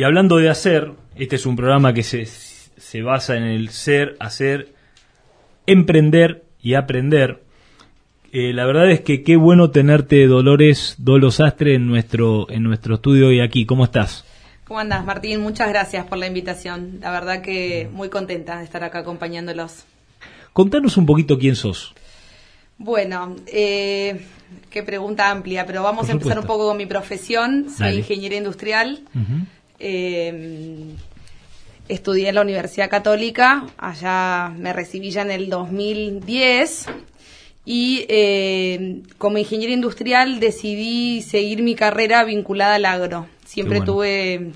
Y hablando de hacer, este es un programa que se, se basa en el ser, hacer, emprender y aprender. Eh, la verdad es que qué bueno tenerte, Dolores Dolosastre, en nuestro, en nuestro estudio hoy aquí. ¿Cómo estás? ¿Cómo andas, Martín? Muchas gracias por la invitación. La verdad que muy contenta de estar acá acompañándolos. Contanos un poquito quién sos. Bueno, eh, qué pregunta amplia, pero vamos a empezar un poco con mi profesión. Soy ingeniera industrial. Eh, estudié en la Universidad Católica, allá me recibí ya en el 2010 y eh, como ingeniera industrial decidí seguir mi carrera vinculada al agro. Siempre tuve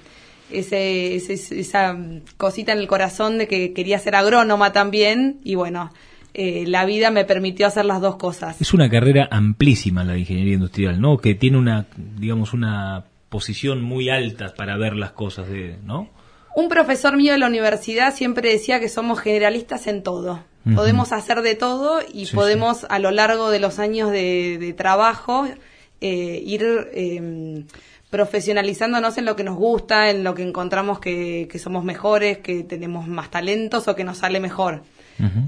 ese, esa cosita en el corazón de que quería ser agrónoma también y bueno, eh, la vida me permitió hacer las dos cosas. Es una carrera amplísima la de ingeniería industrial, ¿no? Que tiene una, digamos, una posición muy alta para ver las cosas, de, ¿no? Un profesor mío de la universidad siempre decía que somos generalistas en todo. Podemos hacer de todo y podemos a lo largo de los años de, trabajo eh, ir em, profesionalizándonos en lo que nos gusta, en lo que encontramos que, somos mejores, que tenemos más talentos o que nos sale mejor.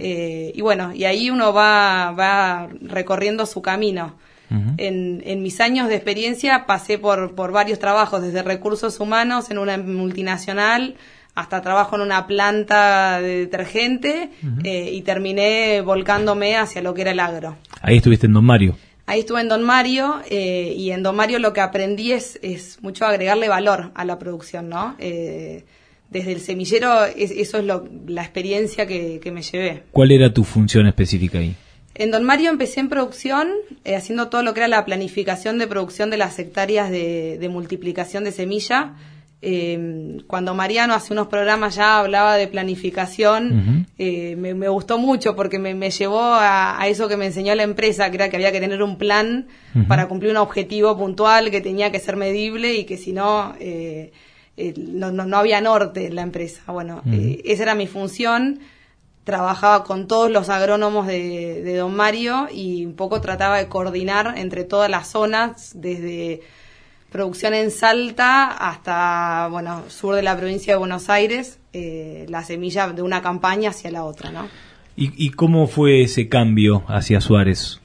Eh, y bueno, y ahí uno va, va recorriendo su camino en, mis años de experiencia pasé por, por varios trabajos, desde recursos humanos en una multinacional hasta trabajo en una planta de detergente eh, y terminé volcándome hacia lo que era el agro. Ahí estuviste en Don Mario. Ahí estuve en Don Mario eh, y en Don Mario lo que aprendí es, es mucho agregarle valor a la producción, ¿no? Eh, desde el semillero eso es lo, la experiencia que, que me llevé. ¿Cuál era tu función específica ahí? En Don Mario empecé en producción, eh, haciendo todo lo que era la planificación de producción de las hectáreas de, multiplicación de semilla. Eh, cuando Mariano hace unos programas ya hablaba de planificación, eh, me, gustó mucho porque me, llevó a, eso que me enseñó la empresa, que era que había que tener un plan para cumplir un objetivo puntual, que tenía que ser medible y que si no, no, no, había norte en la empresa. Bueno, esa era mi función trabajaba con todos los agrónomos de, Don Mario y un poco trataba de coordinar entre todas las zonas, desde producción en Salta hasta, bueno, sur de la provincia de Buenos Aires, eh, la semilla de una campaña hacia la otra, ¿no? ¿Y, cómo fue ese cambio hacia Suárez?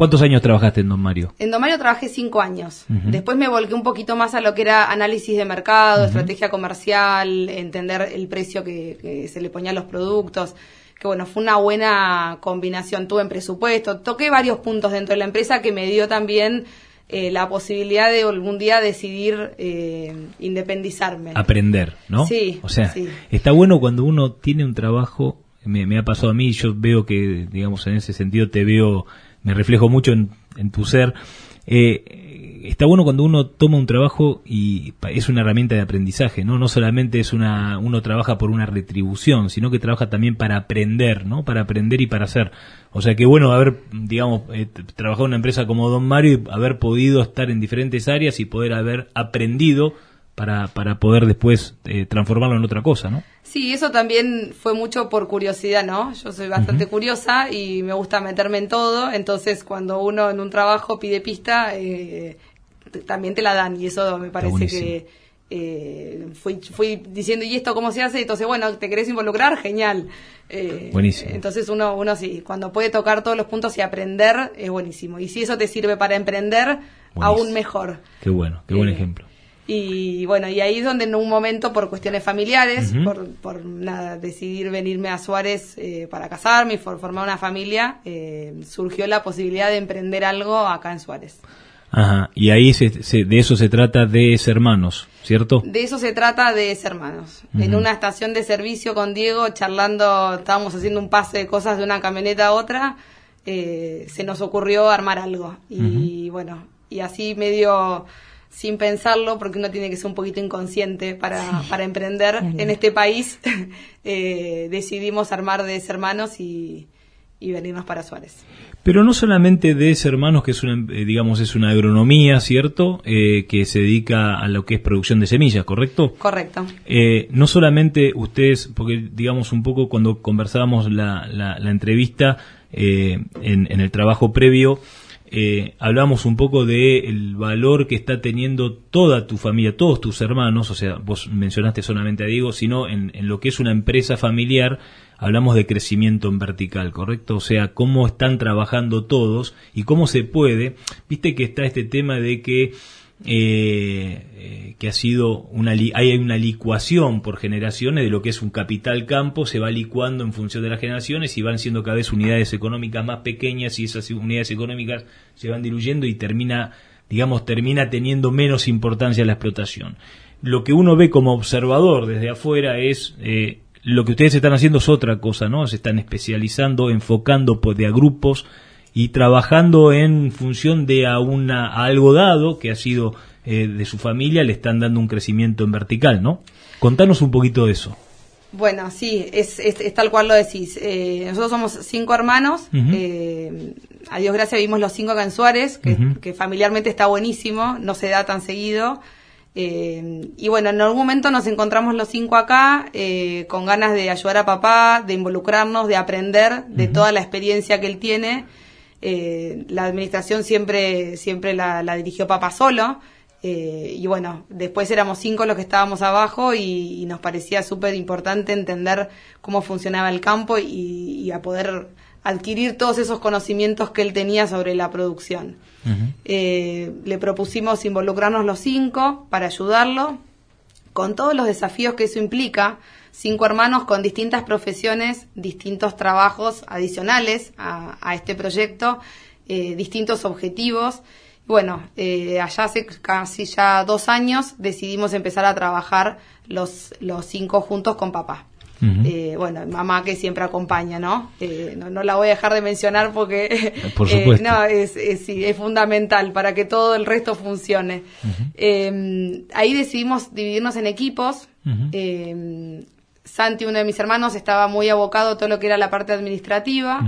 ¿Cuántos años trabajaste en Don Mario? En Don Mario trabajé cinco años. Después me volqué un poquito más a lo que era análisis de mercado, estrategia comercial, entender el precio que, se le ponía a los productos. Que bueno, fue una buena combinación. Tuve en presupuesto, toqué varios puntos dentro de la empresa que me dio también eh, la posibilidad de algún día decidir eh, independizarme. Aprender, ¿no? Sí. O sea, está bueno cuando uno tiene un trabajo, me, me ha pasado a mí, yo veo que, digamos, en ese sentido te veo me reflejo mucho en, tu ser. Eh, está bueno cuando uno toma un trabajo y es una herramienta de aprendizaje, ¿no? No solamente es una, uno trabaja por una retribución, sino que trabaja también para aprender, ¿no? Para aprender y para hacer. O sea que bueno haber, digamos, eh, trabajado en una empresa como Don Mario y haber podido estar en diferentes áreas y poder haber aprendido para, para poder después eh, transformarlo en otra cosa, ¿no? Sí, eso también fue mucho por curiosidad, ¿no? Yo soy bastante curiosa y me gusta meterme en todo, entonces cuando uno en un trabajo pide pista, eh, también te la dan y eso me parece que eh, fui, fui diciendo, ¿y esto cómo se hace? Entonces, bueno, ¿te querés involucrar? Genial. buenísimo. Entonces uno, uno sí, cuando puede tocar todos los puntos y aprender, es buenísimo. Y si eso te sirve para emprender, aún mejor. Qué bueno, qué buen ejemplo. Y bueno, y ahí es donde en un momento, por cuestiones familiares, por, por nada, decidir venirme a Suárez eh, para casarme y formar una familia, eh, surgió la posibilidad de emprender algo acá en Suárez. Ajá, y ahí se, de eso se trata de ser hermanos, ¿cierto? De eso se trata de ser hermanos. En una estación de servicio con Diego, charlando, estábamos haciendo un pase de cosas de una camioneta a otra, eh, se nos ocurrió armar algo. Y bueno, y así medio sin pensarlo, porque uno tiene que ser un poquito inconsciente para, para emprender en este país, eh, decidimos armar de hermanos y, y venirnos para Suárez. Pero no solamente de hermanos, que es una, eh, digamos, es una agronomía, ¿cierto? Eh, que se dedica a lo que es producción de semillas, ¿correcto? Correcto. no solamente ustedes, porque digamos un poco cuando conversábamos la, la, entrevista en, en, el trabajo previo, eh, hablamos un poco del el valor que está teniendo toda tu familia, todos tus hermanos, o sea, vos mencionaste solamente a Diego, sino en, en, lo que es una empresa familiar, hablamos de crecimiento en vertical, ¿correcto? O sea, cómo están trabajando todos y cómo se puede, viste que está este tema de que eh, eh, que ha sido una hay una licuación por generaciones de lo que es un capital campo se va licuando en función de las generaciones y van siendo cada vez unidades económicas más pequeñas y esas unidades económicas se van diluyendo y termina digamos termina teniendo menos importancia la explotación. Lo que uno ve como observador desde afuera es eh, lo que ustedes están haciendo es otra cosa no se están especializando enfocando de a grupos y trabajando en función de a, una, algo dado que ha sido eh, de su familia, le están dando un crecimiento en vertical, ¿no? Contanos un poquito de eso. Bueno, sí, es, es, tal cual lo decís. Eh, nosotros somos cinco hermanos. eh, a Dios gracias vivimos los cinco acá en Suárez, que, que, familiarmente está buenísimo, no se da tan seguido. Eh, y bueno, en algún momento nos encontramos los cinco acá eh, con ganas de ayudar a papá, de involucrarnos, de aprender de toda la experiencia que él tiene. Eh, la administración siempre, siempre la, la dirigió papá solo. Eh, y bueno, después éramos cinco los que estábamos abajo y, y nos parecía súper importante entender cómo funcionaba el campo y, y, a poder adquirir todos esos conocimientos que él tenía sobre la producción. Uh -huh. eh, le propusimos involucrarnos los cinco para ayudarlo con todos los desafíos que eso implica, cinco hermanos con distintas profesiones, distintos trabajos adicionales a, a este proyecto, eh, distintos objetivos. Bueno, eh, allá hace casi ya dos años decidimos empezar a trabajar los, los cinco juntos con papá. Uh -huh. eh, bueno, mamá que siempre acompaña, ¿no? Eh, ¿no? ¿no? la voy a dejar de mencionar porque Por supuesto. no, es, es, sí, es, fundamental para que todo el resto funcione. Uh -huh. ahí decidimos dividirnos en equipos. Uh -huh. Santi, uno de mis hermanos, estaba muy abocado a todo lo que era la parte administrativa.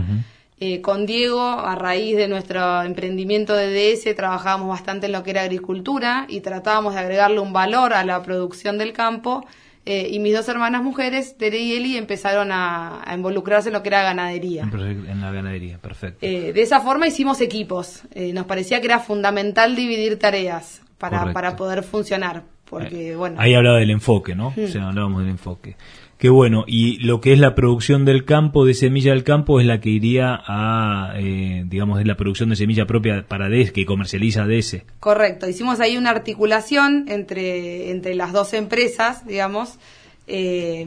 Eh, con Diego, a raíz de nuestro emprendimiento de DS, trabajábamos bastante en lo que era agricultura y tratábamos de agregarle un valor a la producción del campo. Eh, y mis dos hermanas mujeres, Tere y Eli, empezaron a, a, involucrarse en lo que era ganadería. En la ganadería, perfecto. Eh, de esa forma hicimos equipos. Eh, nos parecía que era fundamental dividir tareas para, para poder funcionar. Porque, bueno. Ahí hablaba del enfoque, ¿no? Hmm. O sea, hablábamos del enfoque. Qué bueno, y lo que es la producción del campo, de semilla del campo, es la que iría a, eh, digamos, de la producción de semilla propia para DES, que comercializa DS. Correcto, hicimos ahí una articulación entre, entre las dos empresas, digamos. Eh,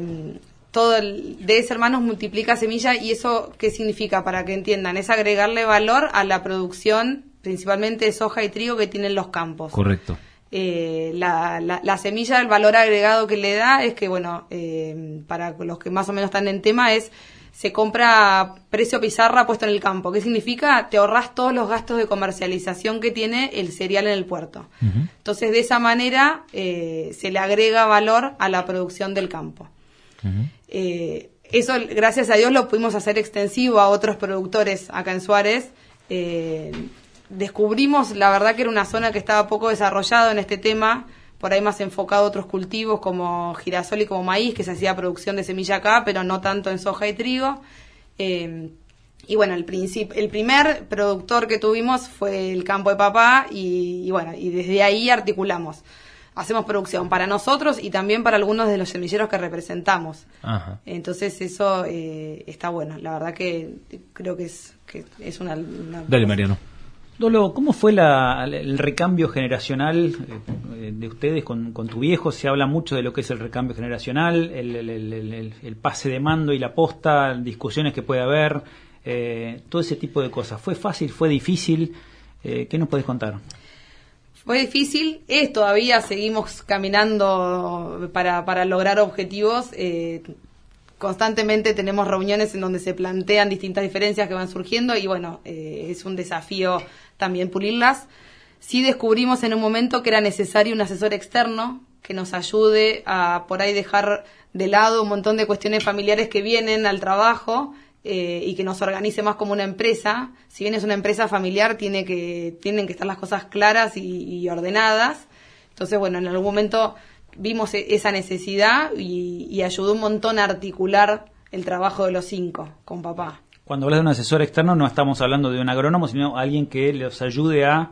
todo el DS Hermanos multiplica semilla y eso, ¿qué significa? Para que entiendan, es agregarle valor a la producción, principalmente de soja y trigo que tienen los campos. Correcto. Eh, la, la, la, semilla, el valor agregado que le da es que, bueno, eh, para los que más o menos están en tema, es se compra precio pizarra puesto en el campo. ¿Qué significa? Te ahorras todos los gastos de comercialización que tiene el cereal en el puerto. Uh -huh. Entonces, de esa manera eh, se le agrega valor a la producción del campo. Uh -huh. eso, gracias a Dios, lo pudimos hacer extensivo a otros productores acá en Suárez descubrimos, la verdad que era una zona que estaba poco desarrollado en este tema, por ahí más enfocado a otros cultivos como girasol y como maíz, que se hacía producción de semilla acá, pero no tanto en soja y trigo. Eh, y bueno, el, el primer productor que tuvimos fue el campo de papá y, y, bueno, y desde ahí articulamos. Hacemos producción para nosotros y también para algunos de los semilleros que representamos. Ajá. Entonces eso eh, está bueno. La verdad que creo que es, que es una, una Dale, Mariano. Dolo, ¿cómo fue el recambio generacional eh, de ustedes con, tu viejo? Se habla mucho de lo que es el recambio generacional, el, pase de mando y la posta, discusiones que puede haber, eh, todo ese tipo de cosas. ¿Fue fácil? ¿Fue difícil? Eh, ¿Qué nos podés contar? Fue difícil, es todavía seguimos caminando para, lograr objetivos. Constantemente tenemos reuniones en donde se plantean distintas diferencias que van surgiendo y bueno, eh, es un desafío también pulirlas. Sí descubrimos en un momento que era necesario un asesor externo que nos ayude a por ahí dejar de lado un montón de cuestiones familiares que vienen al trabajo eh, y que nos organice más como una empresa. Si bien es una empresa familiar, tiene que, tienen que estar las cosas claras y, y ordenadas. Entonces, bueno, en algún momento vimos esa necesidad y, y, ayudó un montón a articular el trabajo de los cinco con papá. Cuando hablas de un asesor externo no estamos hablando de un agrónomo, sino alguien que les ayude a,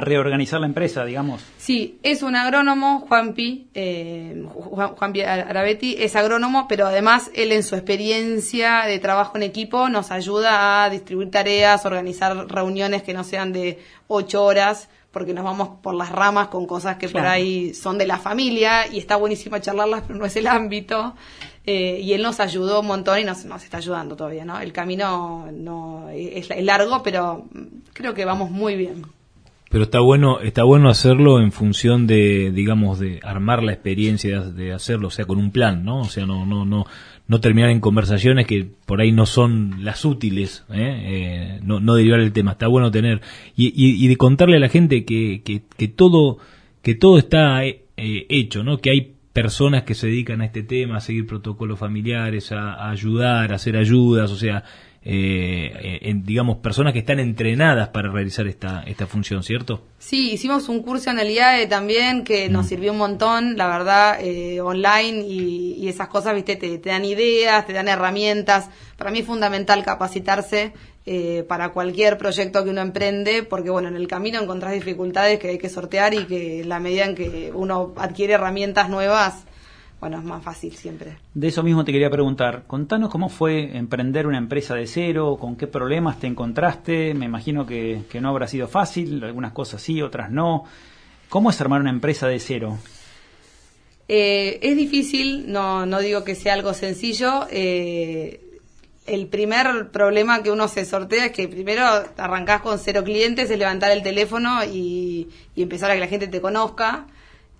reorganizar la empresa, digamos. Sí, es un agrónomo, Juanpi, eh, Juan, Juanpi Arabetti, es agrónomo, pero además él en su experiencia de trabajo en equipo nos ayuda a distribuir tareas, organizar reuniones que no sean de ocho horas, porque nos vamos por las ramas con cosas que por ahí son de la familia y está buenísimo charlarlas, pero no es el ámbito. Eh, y él nos ayudó un montón y nos, nos está ayudando todavía, ¿no? El camino no es, largo, pero creo que vamos muy bien. Pero está bueno, está bueno hacerlo en función de, digamos, de armar la experiencia de hacerlo, o sea, con un plan, ¿no? O sea, no, no, no, no terminar en conversaciones que por ahí no son las útiles, ¿eh? Eh, no, no derivar el tema. Está bueno tener y, y, de contarle a la gente que, que, que todo que todo está hecho, ¿no? Que hay personas que se dedican a este tema, a seguir protocolos familiares, a, ayudar, a hacer ayudas, o sea, eh, en, digamos, personas que están entrenadas para realizar esta, esta función, ¿cierto? Sí, hicimos un curso en el IAE también que nos mm. sirvió un montón, la verdad, eh, online y, esas cosas, viste, te, te, dan ideas, te dan herramientas. Para mí es fundamental capacitarse eh, para cualquier proyecto que uno emprende, porque bueno, en el camino encontrás dificultades que hay que sortear y que la medida en que uno adquiere herramientas nuevas, bueno, es más fácil siempre. De eso mismo te quería preguntar, contanos cómo fue emprender una empresa de cero, con qué problemas te encontraste, me imagino que, no habrá sido fácil, algunas cosas sí, otras no. ¿Cómo es armar una empresa de cero? Eh, es difícil, no, no digo que sea algo sencillo. Eh, el primer problema que uno se sortea es que primero arrancás con cero clientes, es levantar el teléfono y, empezar a que la gente te conozca.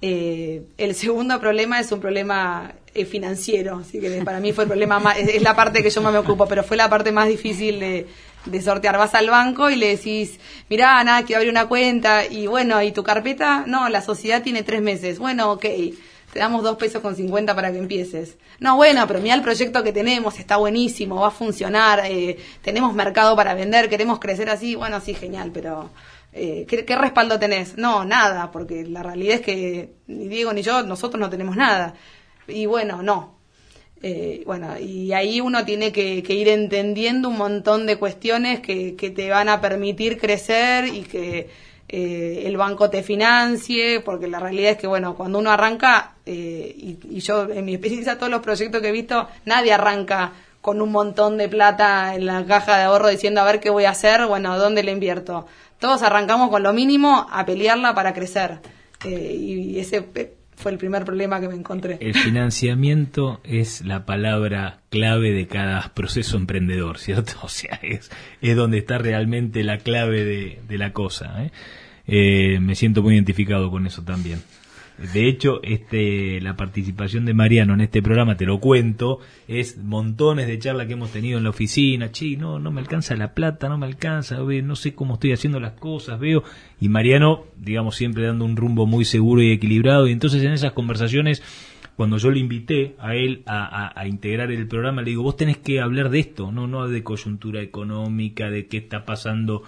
Eh, el segundo problema es un problema eh, financiero, así que para mí fue el problema más, es, la parte que yo más me ocupo, pero fue la parte más difícil de, sortear. Vas al banco y le decís, mirá, nada, quiero abrir una cuenta, y bueno, ¿y tu carpeta? No, la sociedad tiene tres meses. Bueno, ok te damos dos pesos con cincuenta para que empieces. No, bueno, pero mira el proyecto que tenemos, está buenísimo, va a funcionar, eh, tenemos mercado para vender, queremos crecer así, bueno, sí, genial, pero eh, ¿qué, respaldo tenés? No, nada, porque la realidad es que ni Diego ni yo, nosotros no tenemos nada. Y bueno, no. Eh, bueno, y ahí uno tiene que, ir entendiendo un montón de cuestiones que, te van a permitir crecer y que eh, el banco te financie, porque la realidad es que, bueno, cuando uno arranca, eh, y, yo en mi experiencia, todos los proyectos que he visto, nadie arranca con un montón de plata en la caja de ahorro diciendo a ver qué voy a hacer, bueno, ¿dónde le invierto? Todos arrancamos con lo mínimo a pelearla para crecer. Eh, y ese fue el primer problema que me encontré. El financiamiento es la palabra clave de cada proceso emprendedor, ¿cierto? O sea, es, es donde está realmente la clave de, de la cosa. ¿eh? Eh, me siento muy identificado con eso también. De hecho, este, la participación de Mariano en este programa, te lo cuento, es montones de charlas que hemos tenido en la oficina. Che, no, no me alcanza la plata, no me alcanza, no sé cómo estoy haciendo las cosas, veo. Y Mariano, digamos, siempre dando un rumbo muy seguro y equilibrado. Y entonces en esas conversaciones, cuando yo le invité a él a, a, integrar el programa, le digo, vos tenés que hablar de esto, no, no de coyuntura económica, de qué está pasando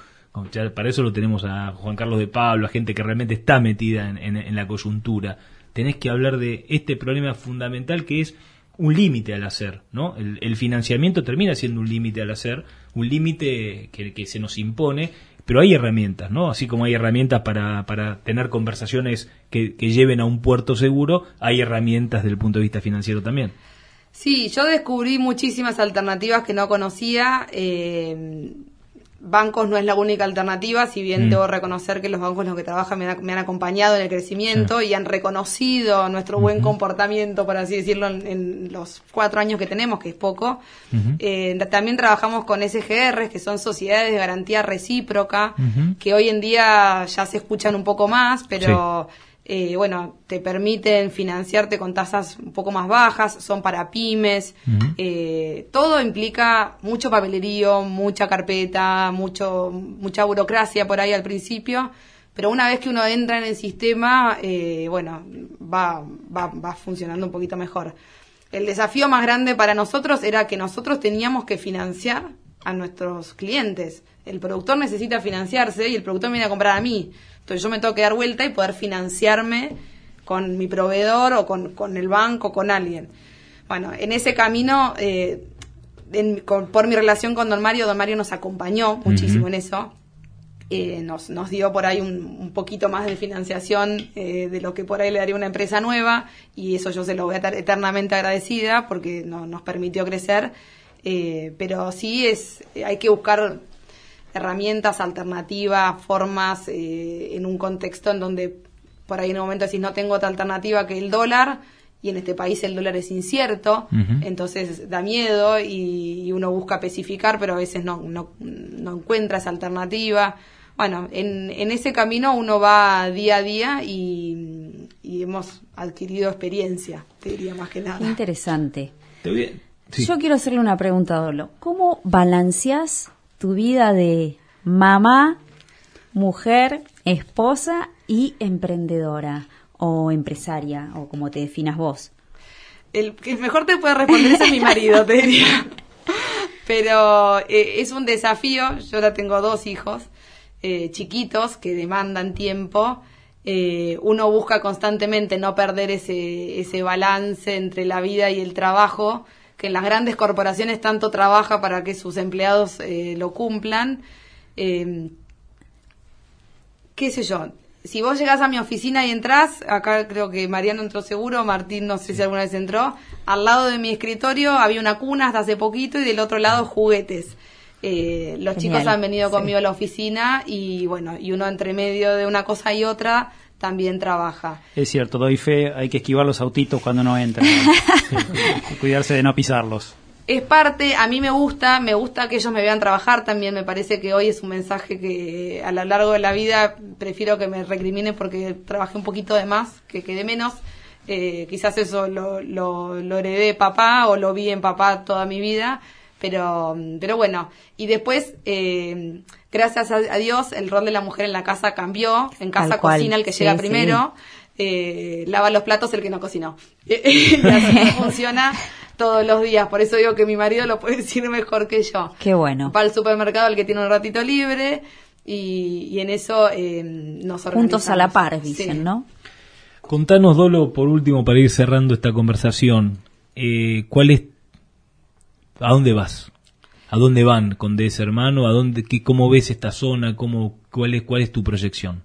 para eso lo tenemos a Juan Carlos de Pablo, a gente que realmente está metida en, la coyuntura. Tenés que hablar de este problema fundamental que es un límite al hacer, ¿no? El, financiamiento termina siendo un límite al hacer, un límite que, se nos impone, pero hay herramientas, ¿no? Así como hay herramientas para, para tener conversaciones que, lleven a un puerto seguro, hay herramientas desde el punto de vista financiero también. Sí, yo descubrí muchísimas alternativas que no conocía. Eh, bancos no es la única alternativa, si bien mm. debo reconocer que los bancos en los que trabajan me, han, acompañado en el crecimiento y han reconocido nuestro buen comportamiento, por así decirlo, en, los cuatro años que tenemos, que es poco. Eh, también trabajamos con SGR, que son sociedades de garantía recíproca, que hoy en día ya se escuchan un poco más, pero... Eh, bueno, te permiten financiarte con tasas un poco más bajas, son para pymes, eh, todo implica mucho papelerío, mucha carpeta, mucho, mucha burocracia por ahí al principio, pero una vez que uno entra en el sistema, eh, bueno, va, va, va funcionando un poquito mejor. El desafío más grande para nosotros era que nosotros teníamos que financiar a nuestros clientes. El productor necesita financiarse y el productor viene a comprar a mí. Entonces yo me tengo que dar vuelta y poder financiarme con mi proveedor o con, con el banco, con alguien. Bueno, en ese camino eh, por mi relación con Don Mario, Don Mario nos acompañó muchísimo en eso. Eh, nos, nos dio por ahí un, poquito más de financiación eh, de lo que por ahí le daría una empresa nueva y eso yo se lo voy a estar eternamente agradecida porque nos permitió crecer. Eh, pero sí es hay que buscar herramientas alternativas, formas en un contexto en donde por ahí en un momento decís no tengo otra alternativa que el dólar y en este país el dólar es incierto, entonces da miedo y, uno busca especificar, pero a veces no, no, no encuentra esa alternativa bueno, en, en ese camino uno va día a día y, hemos adquirido experiencia, te diría más que nada. Interesante. Yo quiero hacerle una pregunta, Dolo. ¿Cómo balanceas tu vida de mamá, mujer, esposa y emprendedora o empresaria o como te definas vos? El que mejor te puede responder es a mi marido, te diría. Pero eh, es un desafío. Yo ahora tengo dos hijos eh, chiquitos que demandan tiempo, eh, uno busca constantemente no perder ese, ese balance entre la vida y el trabajo, que en las grandes corporaciones tanto trabaja para que sus empleados eh, lo cumplan. qué sé yo, si vos llegás a mi oficina y entrás, acá creo que Mariano entró seguro, Martín no sé si alguna vez entró, al lado de mi escritorio había una cuna hasta hace poquito y del otro lado juguetes. Eh, los chicos han venido conmigo a la oficina y bueno, y uno entre medio de una cosa y otra también trabaja. Es cierto, doy fe, hay que esquivar los autitos cuando no entran. Cuidarse de no pisarlos. Es parte, a mí me gusta, me gusta que ellos me vean trabajar también, me parece que hoy es un mensaje que a lo largo de la vida prefiero que me recriminen porque trabajé un poquito de más que que de menos. Eh, quizás eso lo, lo, lo heredé de papá o lo vi en papá toda mi vida pero, pero bueno, y después, eh, gracias a, Dios, el rol de la mujer en la casa cambió. En casa cocina el que llega primero, eh, lava los platos el que no cocinó. y así funciona todos los días. Por eso digo que mi marido lo puede decir mejor que yo. Qué bueno. Va al supermercado el que tiene un ratito libre y, en eso eh, nos organizamos. Juntos a la par, dicen, ¿no? Contanos, Dolo, por último, para ir cerrando esta conversación, eh, ¿cuál es ¿A dónde vas? ¿A dónde van con DS Hermano? ¿A dónde, qué, ¿Cómo ves esta zona? ¿Cómo, cuál, es, ¿Cuál es tu proyección?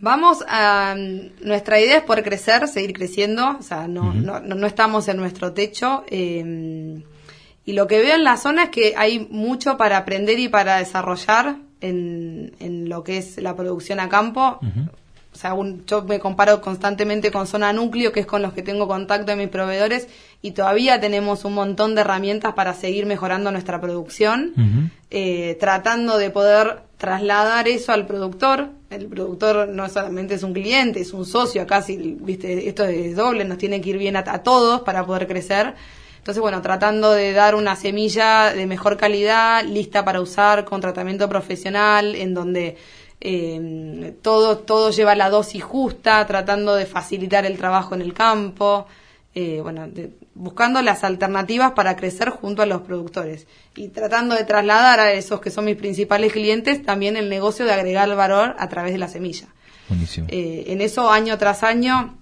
Vamos a. Nuestra idea es poder crecer, seguir creciendo. O sea, no, no, no, estamos en nuestro techo. Eh, y lo que veo en la zona es que hay mucho para aprender y para desarrollar en, en lo que es la producción a campo o sea, yo me comparo constantemente con zona núcleo, que es con los que tengo contacto de mis proveedores, y todavía tenemos un montón de herramientas para seguir mejorando nuestra producción, eh, tratando de poder trasladar eso al productor. El productor no solamente es un cliente, es un socio acá, si, viste, esto es doble, nos tiene que ir bien a, a todos para poder crecer. Entonces, bueno, tratando de dar una semilla de mejor calidad, lista para usar, con tratamiento profesional, en donde eh, todo, todo lleva la dosis justa, tratando de facilitar el trabajo en el campo, eh, bueno, buscando las alternativas para crecer junto a los productores y tratando de trasladar a esos que son mis principales clientes también el negocio de agregar valor a través de la semilla. Eh, en eso, año tras año,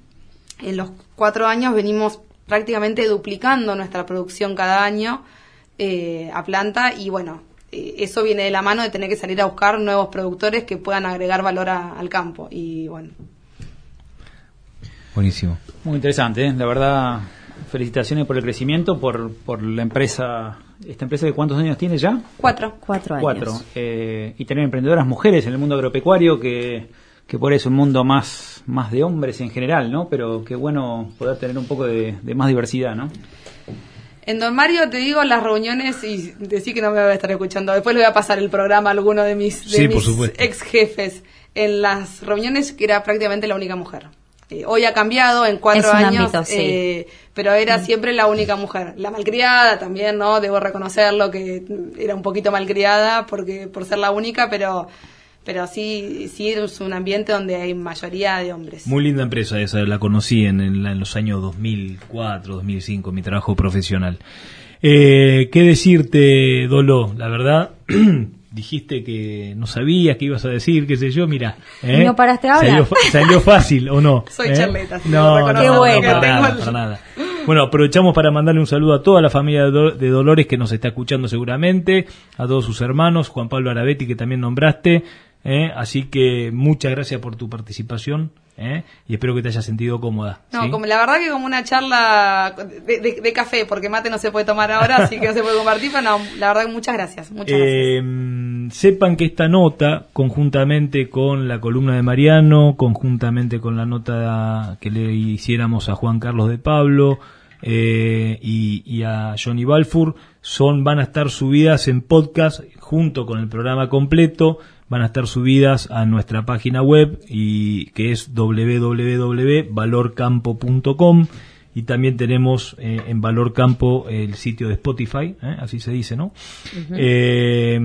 en los cuatro años venimos prácticamente duplicando nuestra producción cada año eh, a planta y bueno, eso viene de la mano de tener que salir a buscar nuevos productores que puedan agregar valor al campo. Y bueno. Buenísimo. Muy interesante, ¿eh? la verdad. Felicitaciones por el crecimiento, por, por la empresa. ¿Esta empresa de cuántos años tiene ya? Cuatro. Cuatro años. Cuatro. Eh, y tener emprendedoras mujeres en el mundo agropecuario, que, que por eso es un mundo más, más de hombres en general, ¿no? Pero qué bueno poder tener un poco de, de más diversidad, ¿no? En Don Mario te digo las reuniones y decir que no me voy a estar escuchando. Después le voy a pasar el programa a alguno de mis, ex jefes. En las reuniones que era prácticamente la única mujer. Eh, hoy ha cambiado en cuatro años, eh, pero era mm. siempre la única mujer. La malcriada también, ¿no? Debo reconocerlo que era un poquito malcriada porque por ser la única, pero pero sí, sí es un ambiente donde hay mayoría de hombres. Muy linda empresa esa, la conocí en, en, los años 2004, 2005, mi trabajo profesional. Eh, ¿Qué decirte, Dolo? La verdad, dijiste que no sabías qué ibas a decir, qué sé yo, mira. ¿eh? ¿No paraste ahora? Salió, salió, fácil, ¿o no? Soy ¿Eh? charleta. No, no, no, para nada, para nada. Bueno, aprovechamos para mandarle un saludo a toda la familia de Dolores que nos está escuchando seguramente, a todos sus hermanos, Juan Pablo Arabetti que también nombraste, ¿eh? así que muchas gracias por tu participación. ¿eh? y espero que te hayas sentido cómoda. No, como la verdad que como una charla de, café, porque mate no se puede tomar ahora, así que no se puede compartir, pero no, la verdad que muchas gracias. Muchas eh, Sepan que esta nota, conjuntamente con la columna de Mariano, conjuntamente con la nota que le hiciéramos a Juan Carlos de Pablo, eh, y, y, a Johnny Balfour son van a estar subidas en podcast junto con el programa completo van a estar subidas a nuestra página web y que es www.valorcampo.com y también tenemos eh, en Valor Campo el sitio de Spotify, ¿eh? así se dice, ¿no? Eh,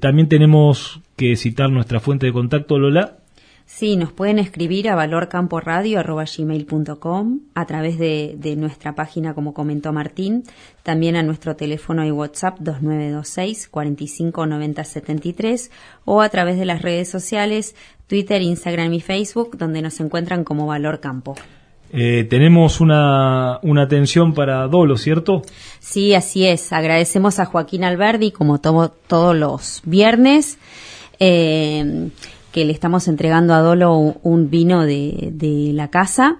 también tenemos que citar nuestra fuente de contacto, Lola. Sí, nos pueden escribir a valorcamporadio.com a través de, de, nuestra página, como comentó Martín, también a nuestro teléfono y WhatsApp 2926 459073 o a través de las redes sociales Twitter, Instagram y Facebook, donde nos encuentran como Valor Campo. Eh, tenemos una, una atención para Dolo, ¿cierto? Sí, así es. Agradecemos a Joaquín Alberdi, como todos los viernes. Eh, que le estamos entregando a Dolo un, vino de, la casa.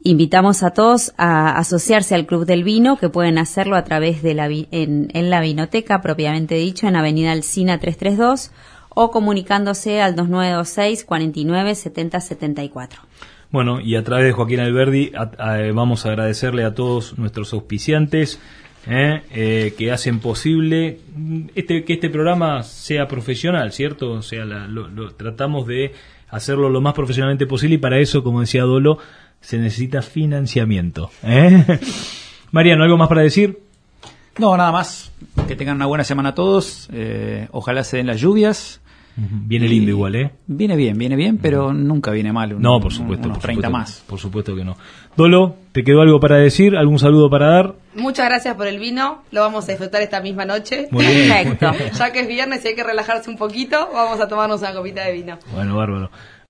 Invitamos a todos a asociarse al Club del Vino, que pueden hacerlo a través de la, en, la vinoteca, propiamente dicho, en Avenida Alcina 332, o comunicándose al 2926 49 70 74. Bueno, y a través de Joaquín Alberdi vamos a agradecerle a todos nuestros auspiciantes, ¿eh? Eh, que hacen posible este, que este programa sea profesional, ¿cierto? O sea, tratamos de hacerlo lo más profesionalmente posible y para eso, como decía Dolo, se necesita financiamiento. ¿eh? Mariano, ¿algo más para decir? No, nada más. Que tengan una buena semana todos. ojalá se den las lluvias. Viene lindo igual, ¿eh? Viene bien, viene bien, pero nunca viene mal. no, por supuesto. Unos 30 más. Por supuesto que no. Dolo, ¿te quedó algo para decir? ¿Algún saludo para dar? Muchas gracias por el vino. Lo vamos a disfrutar esta misma noche. Perfecto. ya que es viernes y hay que relajarse un poquito, vamos a tomarnos una copita de vino. Bueno, bárbaro.